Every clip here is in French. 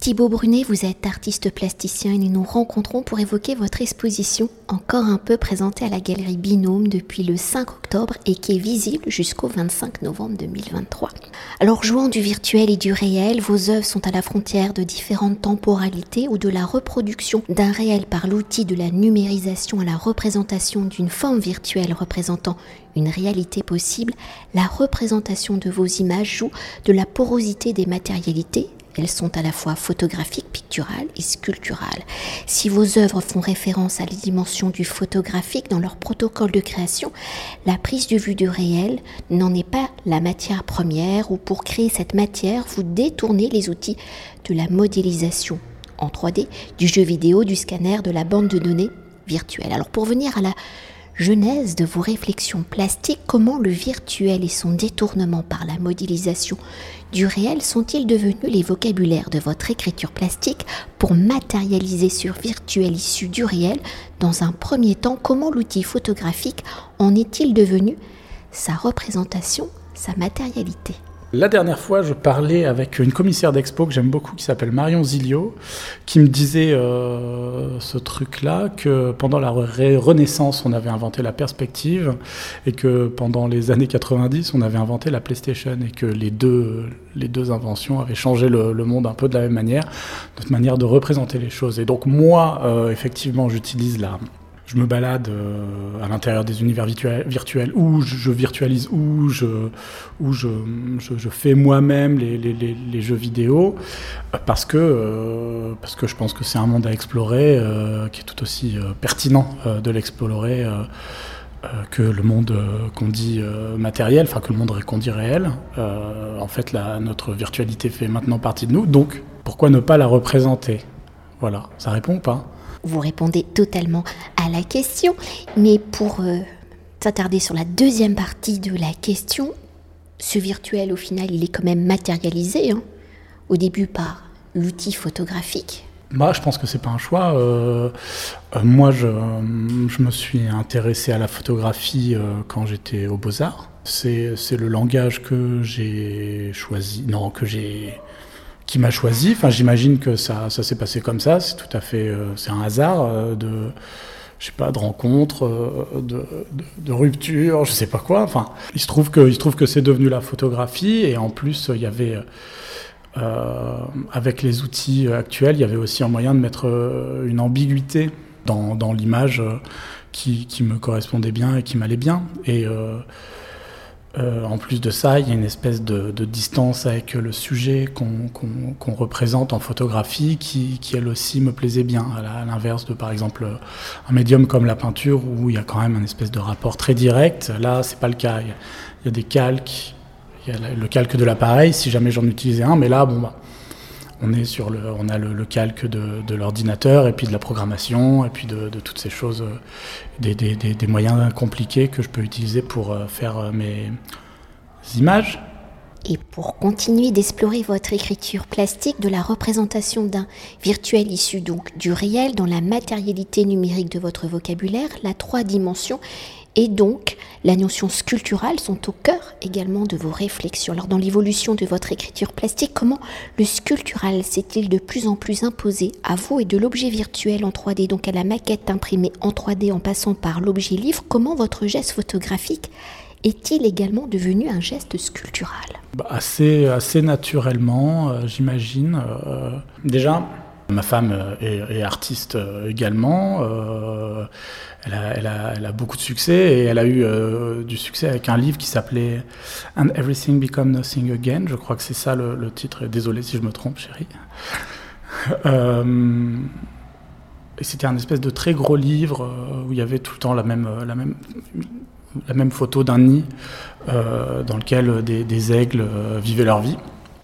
Thibaut Brunet, vous êtes artiste plasticien et nous nous rencontrons pour évoquer votre exposition, encore un peu présentée à la galerie Binôme depuis le 5 octobre et qui est visible jusqu'au 25 novembre 2023. Alors, jouant du virtuel et du réel, vos œuvres sont à la frontière de différentes temporalités ou de la reproduction d'un réel par l'outil de la numérisation à la représentation d'une forme virtuelle représentant une réalité possible, la représentation de vos images joue de la porosité des matérialités, elles sont à la fois photographiques, picturales et sculpturales. Si vos œuvres font référence à la dimension du photographique dans leur protocole de création, la prise de vue du réel n'en est pas la matière première ou pour créer cette matière, vous détournez les outils de la modélisation en 3D, du jeu vidéo, du scanner, de la bande de données virtuelle. Alors pour venir à la genèse de vos réflexions plastiques, comment le virtuel et son détournement par la modélisation du réel sont-ils devenus les vocabulaires de votre écriture plastique pour matérialiser sur virtuel issu du réel Dans un premier temps, comment l'outil photographique en est-il devenu sa représentation, sa matérialité? La dernière fois, je parlais avec une commissaire d'expo que j'aime beaucoup, qui s'appelle Marion Zilio, qui me disait euh, ce truc-là, que pendant la Renaissance, on avait inventé la perspective, et que pendant les années 90, on avait inventé la PlayStation, et que les deux, les deux inventions avaient changé le, monde un peu de la même manière, notre manière de représenter les choses. Et donc moi, euh, effectivement, j'utilise la je me balade euh, à l'intérieur des univers virtuels, où je, virtualise, où je, où je, je, fais moi-même les, les, les, jeux vidéo, euh, parce que, euh, parce que je pense que c'est un monde à explorer qui est tout aussi pertinent de l'explorer. que le monde qu'on dit matériel, enfin que le monde qu'on dit réel. en fait, la, notre virtualité fait maintenant partie de nous, donc pourquoi ne pas la représenter? Voilà, ça répond ou pas? Vous répondez totalement à la question. Mais pour euh, s'attarder sur la deuxième partie de la question, ce virtuel, au final, il est quand même matérialisé. Hein. au début par l'outil photographique. Bah, je pense que c'est pas un choix. Euh, euh, moi, je, je, me suis intéressé à la photographie quand j'étais au Beaux-Arts. C'est le langage que j'ai choisi, non, que j'ai qui m'a choisi. Enfin, j'imagine que ça, ça s'est passé comme ça. C'est tout à fait, euh, c'est un hasard euh, de, je sais pas, de rencontre, euh, de, de, rupture, je sais pas quoi. Enfin, il se trouve que, il trouve que c'est devenu la photographie et en plus il y avait avec les outils actuels, il y avait aussi un moyen de mettre une ambiguïté dans, dans l'image qui, qui, me correspondait bien et qui m'allait bien. Et euh, en plus de ça, il y a une espèce de, distance avec le sujet qu'on représente en photographie qui, qui, elle aussi, me plaisait bien, à l'inverse de, par exemple, un médium comme la peinture où il y a quand même un espèce de rapport très direct. Là, c'est pas le cas. Il y, a, il y a des calques, il y a le calque de l'appareil, si jamais j'en utilisais un, mais là, bon, bah, on est sur le, on a le, calque de, l'ordinateur et puis de la programmation et puis de, toutes ces choses, euh, des, moyens compliqués que je peux utiliser pour euh, faire euh, mes images. Et pour continuer d'explorer votre écriture plastique de la représentation d'un virtuel issu donc du réel dans la matérialité numérique de votre vocabulaire, la trois dimensions et donc la notion sculpturale sont au cœur également de vos réflexions. Alors dans l'évolution de votre écriture plastique, comment le sculptural s'est-il de plus en plus imposé à vous et de l'objet virtuel en 3D, donc à la maquette imprimée en 3D en passant par l'objet livre, comment votre geste photographique est-il également devenu un geste sculptural? Bah, assez, assez naturellement, euh, j'imagine. Euh, déjà, Ma femme euh, est, artiste également. Elle, a, beaucoup de succès et elle a eu du succès avec un livre qui s'appelait And Everything Become Nothing Again. Je crois que c'est ça le, titre. Désolé si je me trompe, chérie. et c'était un espèce de très gros livre où il y avait tout le temps la même photo d'un nid dans lequel des aigles vivaient leur vie.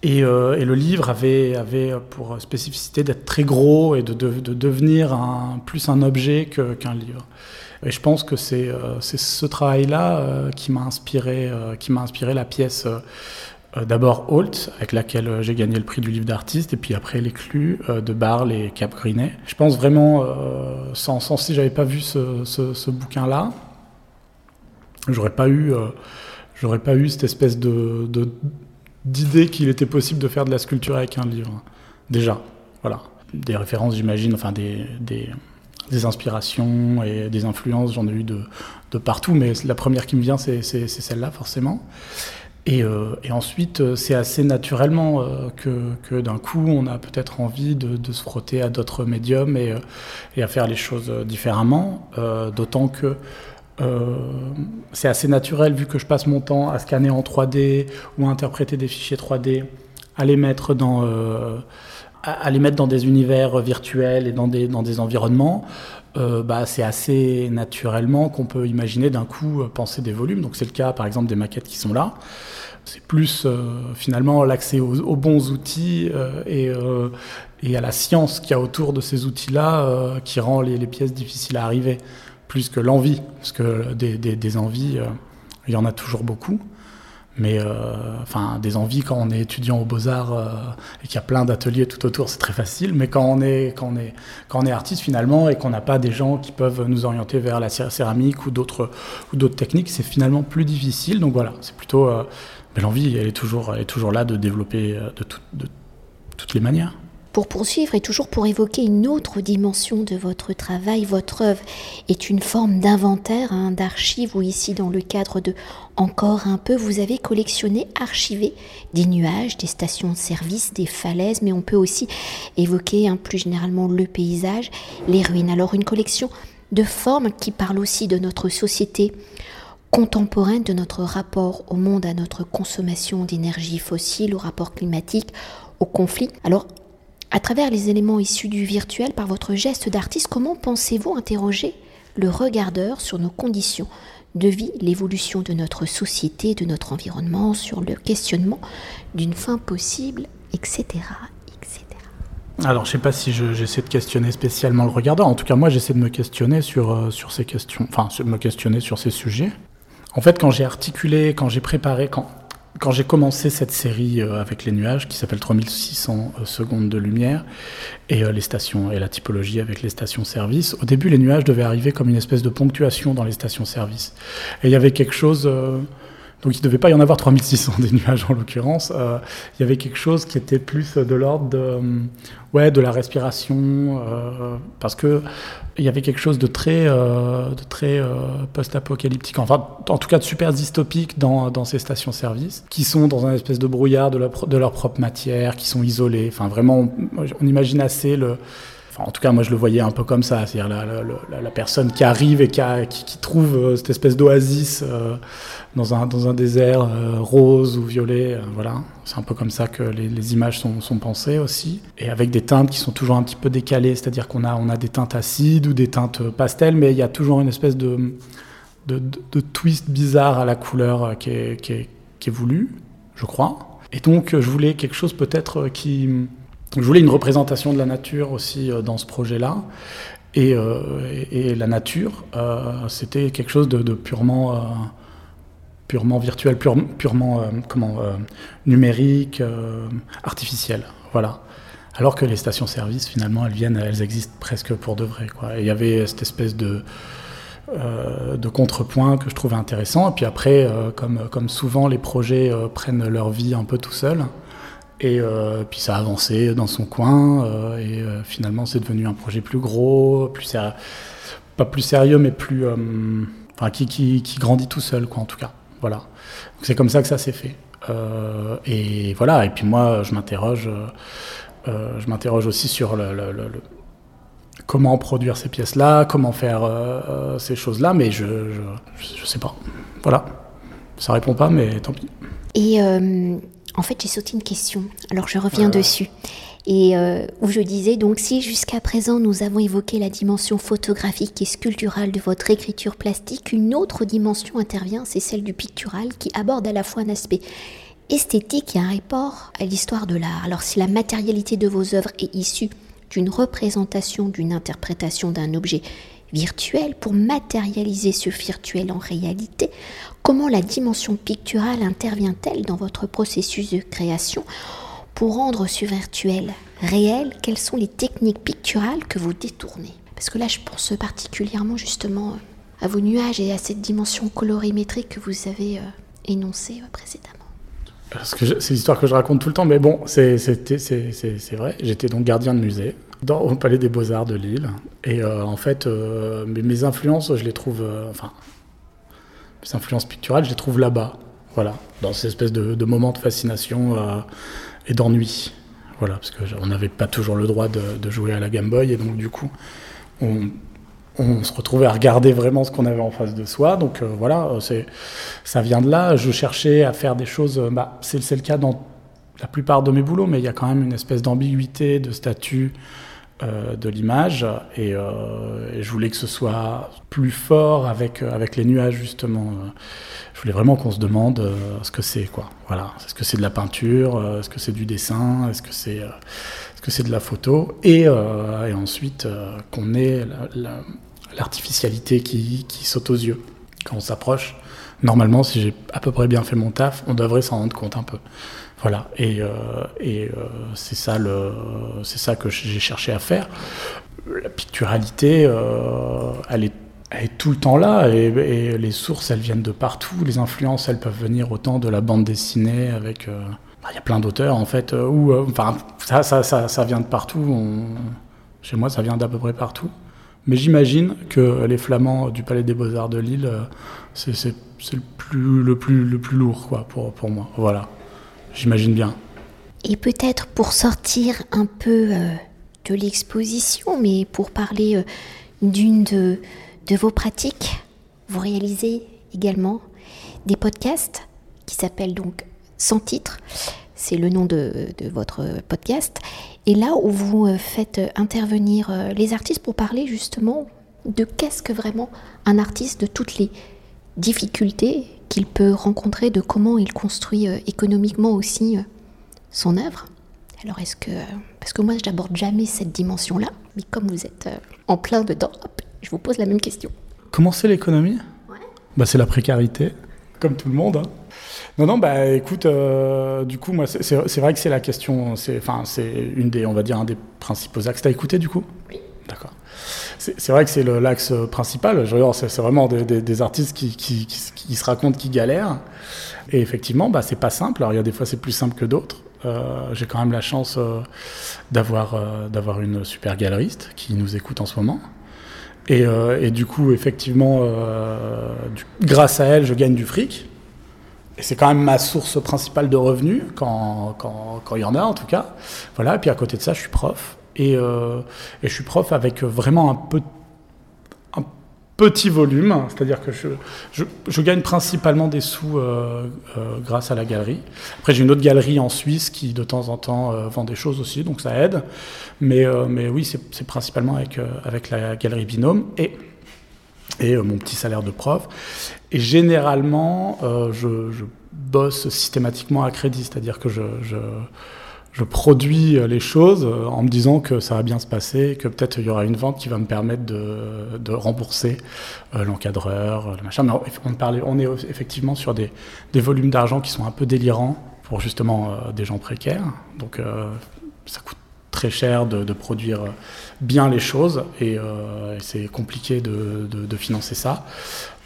Euh, et, le livre avait, avait pour spécificité d'être très gros et de, de, devenir un, plus un objet qu'un livre. Et je pense que c'est euh, ce travail-là euh, qui m'a inspiré, qui m'a inspiré la pièce d'abord Holt, avec laquelle j'ai gagné le prix du livre d'artiste, et puis après L'éclus de Barle et Cap Grinet. Je pense vraiment, sans, sans, si j'avais pas vu ce, ce, ce bouquin-là, j'aurais pas eu, j'aurais pas eu cette espèce de d'idée qu'il était possible de faire de la sculpture avec un livre. Déjà, voilà. Des références, j'imagine, enfin des, des, inspirations et des influences, j'en ai eu de, de, partout, mais la première qui me vient, c'est celle-là, forcément. Et, euh, et ensuite, euh, c'est assez naturellement euh, que, que d'un coup, on a peut-être envie de, se frotter à d'autres médiums et, et, à faire les choses différemment, d'autant que euh, c'est assez naturel vu que je passe mon temps à scanner en 3D ou à interpréter des fichiers 3D, à les mettre dans, à les mettre dans des univers virtuels et dans des, dans des environnements. Euh, bah, c'est assez naturellement qu'on peut imaginer d'un coup penser des volumes. Donc c'est le cas par exemple des maquettes qui sont là. C'est plus euh, finalement l'accès aux, aux, bons outils euh, et, et, à la science qu'il y a autour de ces outils-là qui rend les, les, pièces difficiles à arriver, plus que l'envie, parce que des, envies, il y en a toujours beaucoup. Mais euh, enfin, des envies quand on est étudiant aux beaux-arts euh, et qu'il y a plein d'ateliers tout autour, c'est très facile. Mais quand on est, quand on est, quand on est artiste finalement et qu'on n'a pas des gens qui peuvent nous orienter vers la céramique ou d'autres techniques, c'est finalement plus difficile. Donc voilà, c'est plutôt euh, l'envie, elle est toujours, est toujours là de développer de, de toutes les manières. Pour poursuivre et toujours pour évoquer une autre dimension de votre travail, votre œuvre est une forme d'inventaire, hein, d'archives, ou ici dans le cadre de Encore un peu, vous avez collectionné, archivé des nuages, des stations de service, des falaises, mais on peut aussi évoquer hein, plus généralement le paysage, les ruines. Alors une collection de formes qui parle aussi de notre société contemporaine, de notre rapport au monde, à notre consommation d'énergie fossile, au rapport climatique, au conflit. Alors à travers les éléments issus du virtuel, par votre geste d'artiste, comment pensez-vous interroger le regardeur sur nos conditions de vie, l'évolution de notre société, de notre environnement, sur le questionnement d'une fin possible, etc. etc. Alors, je ne sais pas si j'essaie de questionner spécialement le regardeur. En tout cas, moi, j'essaie de me questionner sur, euh, sur ces questions, enfin, me questionner sur ces sujets. En fait, quand j'ai articulé, quand j'ai préparé, quand, quand j'ai commencé cette série euh, avec les nuages, qui s'appelle 3600 euh, secondes de lumière, et euh, les stations et la typologie avec les stations-service, au début, les nuages devaient arriver comme une espèce de ponctuation dans les stations-service. Et il y avait quelque chose. Donc il ne devait pas y en avoir 3600 des nuages en l'occurrence. Euh, il y avait quelque chose qui était plus de l'ordre de, ouais, de la respiration, euh, parce que il y avait quelque chose de très, euh, de très euh, post-apocalyptique, enfin en tout cas de super dystopique dans, dans ces stations-service, qui sont dans un espèce de brouillard de leur, propre matière, qui sont isolés. Enfin vraiment, on imagine assez le en tout cas, moi, je le voyais un peu comme ça, c'est-à-dire la, personne qui arrive et qui, trouve euh, cette espèce d'oasis euh, dans, un, désert euh, rose ou violet. Voilà, c'est un peu comme ça que les, images sont, pensées aussi, et avec des teintes qui sont toujours un petit peu décalées, c'est-à-dire qu'on a, des teintes acides ou des teintes pastel, mais il y a toujours une espèce de, twist bizarre à la couleur qui est, qui je crois. Et donc, je voulais quelque chose peut-être qui je voulais une représentation de la nature aussi euh, dans ce projet-là. Et, euh, la nature, euh, c'était quelque chose de, purement, purement virtuel, pure, purement comment, numérique, artificiel. Voilà. Alors que les stations-service, finalement, elles viennent, elles existent presque pour de vrai. Et il y avait cette espèce de, de contrepoint que je trouvais intéressant. Et puis après, comme, comme souvent, les projets prennent leur vie un peu tout seuls. Et euh, puis ça a avancé dans son coin, euh, et euh, finalement c'est devenu un projet plus gros, plus pas plus sérieux, mais plus, enfin qui, qui, qui, grandit tout seul, quoi, en tout cas. Voilà. C'est comme ça que ça s'est fait. Et voilà. Et puis moi, je m'interroge, je m'interroge aussi sur le, comment produire ces pièces-là, comment faire ces choses-là, mais je, je, je, sais pas. Voilà. Ça répond pas, mais tant pis. En fait, j'ai sauté une question, alors je reviens voilà. dessus. Et euh, où je disais donc si jusqu'à présent nous avons évoqué la dimension photographique et sculpturale de votre écriture plastique, une autre dimension intervient, c'est celle du pictural qui aborde à la fois un aspect esthétique et un rapport à l'histoire de l'art. Alors si la matérialité de vos œuvres est issue d'une représentation, d'une interprétation d'un objet virtuel pour matérialiser ce virtuel en réalité, comment la dimension picturale intervient-elle dans votre processus de création pour rendre ce virtuel réel Quelles sont les techniques picturales que vous détournez? Parce que là, je pense particulièrement justement à vos nuages et à cette dimension colorimétrique que vous avez euh, énoncée euh, précédemment. C'est l'histoire que je raconte tout le temps, mais bon, c'est vrai. J'étais donc gardien de musée au Palais des Beaux-Arts de Lille. Et euh, en fait, euh, mes, influences, je les trouve. Euh, mes influences picturales, je les trouve là-bas. Voilà, dans ces espèces de, moments de fascination et d'ennui. Voilà, parce qu'on n'avait pas toujours le droit de, jouer à la Game Boy, et donc du coup, on, se retrouvait à regarder vraiment ce qu'on avait en face de soi. Donc euh, voilà, euh, ça vient de là. Je cherchais à faire des choses, euh, bah, c'est, le cas dans la plupart de mes boulots, mais il y a quand même une espèce d'ambiguïté, de statut de l'image. Et, je voulais que ce soit plus fort avec, avec les nuages, justement. Je voulais vraiment qu'on se demande ce que c'est, quoi. Voilà. Est-ce que c'est de la peinture Est-ce que c'est du dessin Est-ce que c'est, est-ce de la photo et, ensuite qu'on ait la l'artificialité qui, saute aux yeux quand on s'approche. Normalement, si j'ai à peu près bien fait mon taf, on devrait s'en rendre compte un peu. Voilà, et, euh, et euh, c'est ça, ça que j'ai cherché à faire. La picturalité, euh, elle, est, est, tout le temps là, et, les sources, elles viennent de partout. Les influences, elles peuvent venir autant de la bande dessinée avec. Bah, il y a plein d'auteurs en fait, où, enfin, ça, ça, ça, ça, vient de partout. chez moi, ça vient d'à peu près partout. Mais j'imagine que les Flamands du Palais des Beaux-Arts de Lille, c'est le plus, le, plus, le plus lourd quoi, pour, pour moi. Voilà, j'imagine bien. Et peut-être pour sortir un peu euh, de l'exposition, mais pour parler euh, d'une de, vos pratiques, vous réalisez également des podcasts qui s'appellent donc Sans titre. C'est le nom de, votre podcast. Et là où vous euh, faites intervenir les artistes pour parler justement de qu'est-ce que vraiment un artiste, de toutes les difficultés qu'il peut rencontrer, de comment il construit euh, économiquement aussi son œuvre. Alors est-ce que... Parce que moi, je n'aborde jamais cette dimension-là, mais comme vous êtes en plein dedans, je vous pose la même question. Comment c'est l'économie? Ouais. bah, C'est la précarité, comme tout le monde. Hein. Non, non, bah écoute, euh, du coup, moi, c'est vrai que c'est la question, c'est enfin, une des, on va dire, un des principaux axes. T'as écouté du coup? Oui. D'accord. C'est vrai que c'est l'axe principal. C'est vraiment des, des, artistes qui, se racontent qui galèrent. Et effectivement, bah, c'est pas simple. Alors, il y a des fois, c'est plus simple que d'autres. Euh, J'ai quand même la chance euh, d'avoir euh, d'avoir une super galeriste qui nous écoute en ce moment. Et, du coup, effectivement, grâce à elle, je gagne du fric. Et c'est quand même ma source principale de revenus, quand, il y en a en tout cas. Voilà, et puis à côté de ça, je suis prof. Et, euh, et je suis prof avec vraiment un, peu, un petit volume, c'est-à-dire que je, je, gagne principalement des sous euh, euh, grâce à la galerie. Après, j'ai une autre galerie en Suisse qui de temps en temps vend des choses aussi, donc ça aide. Mais, mais oui, c'est principalement avec, avec la galerie Binôme. Et et mon petit salaire de prof. Et généralement, je, bosse systématiquement à crédit, c'est-à-dire que je, je, produis les choses euh, en me disant que ça va bien se passer, que peut-être il y aura une vente qui va me permettre de, rembourser euh, l'encadreur, le machin. Mais on, parlait, on est effectivement sur des, volumes d'argent qui sont un peu délirants pour justement euh, des gens précaires. Donc ça coûte très cher de, produire bien les choses et, euh, c'est compliqué de, de, financer ça.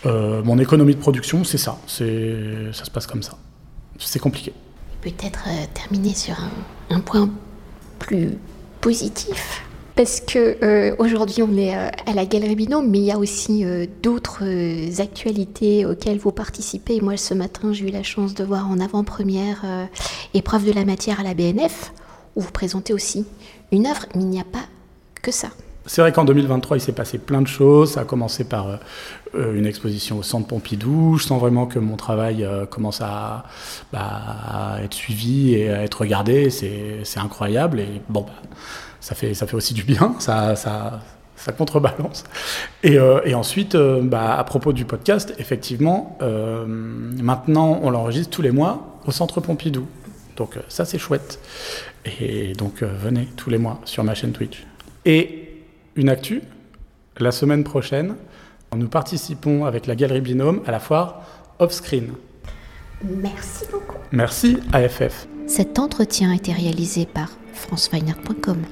Euh, mon économie de production, c'est ça. Ça se passe comme ça. C'est compliqué. Peut-être euh, terminer sur un, point plus positif. Parce que euh, aujourd'hui on est euh, à la Galerie Binôme, mais il y a aussi d'autres actualités auxquelles vous participez. Moi, ce matin, j'ai eu la chance de voir en avant-première épreuve de la matière à la BNF, où vous présentez aussi une œuvre, mais il n'y a pas que ça. C'est vrai qu'en 2023, il s'est passé plein de choses. Ça a commencé par euh, une exposition au Centre Pompidou. Je sens vraiment que mon travail euh, commence à, bah, à, être suivi et à être regardé. C'est incroyable. Et bon, bah, ça, fait, aussi du bien. Ça, contrebalance. Et, euh, ensuite, bah, à propos du podcast, effectivement, maintenant, on l'enregistre tous les mois au Centre Pompidou. Donc ça, c'est chouette. Et donc, venez tous les mois sur ma chaîne Twitch. Et une actu, la semaine prochaine, nous participons avec la Galerie Binôme à la foire Offscreen. Merci beaucoup. Merci AFF. Cet entretien a été réalisé par franceweiner.com.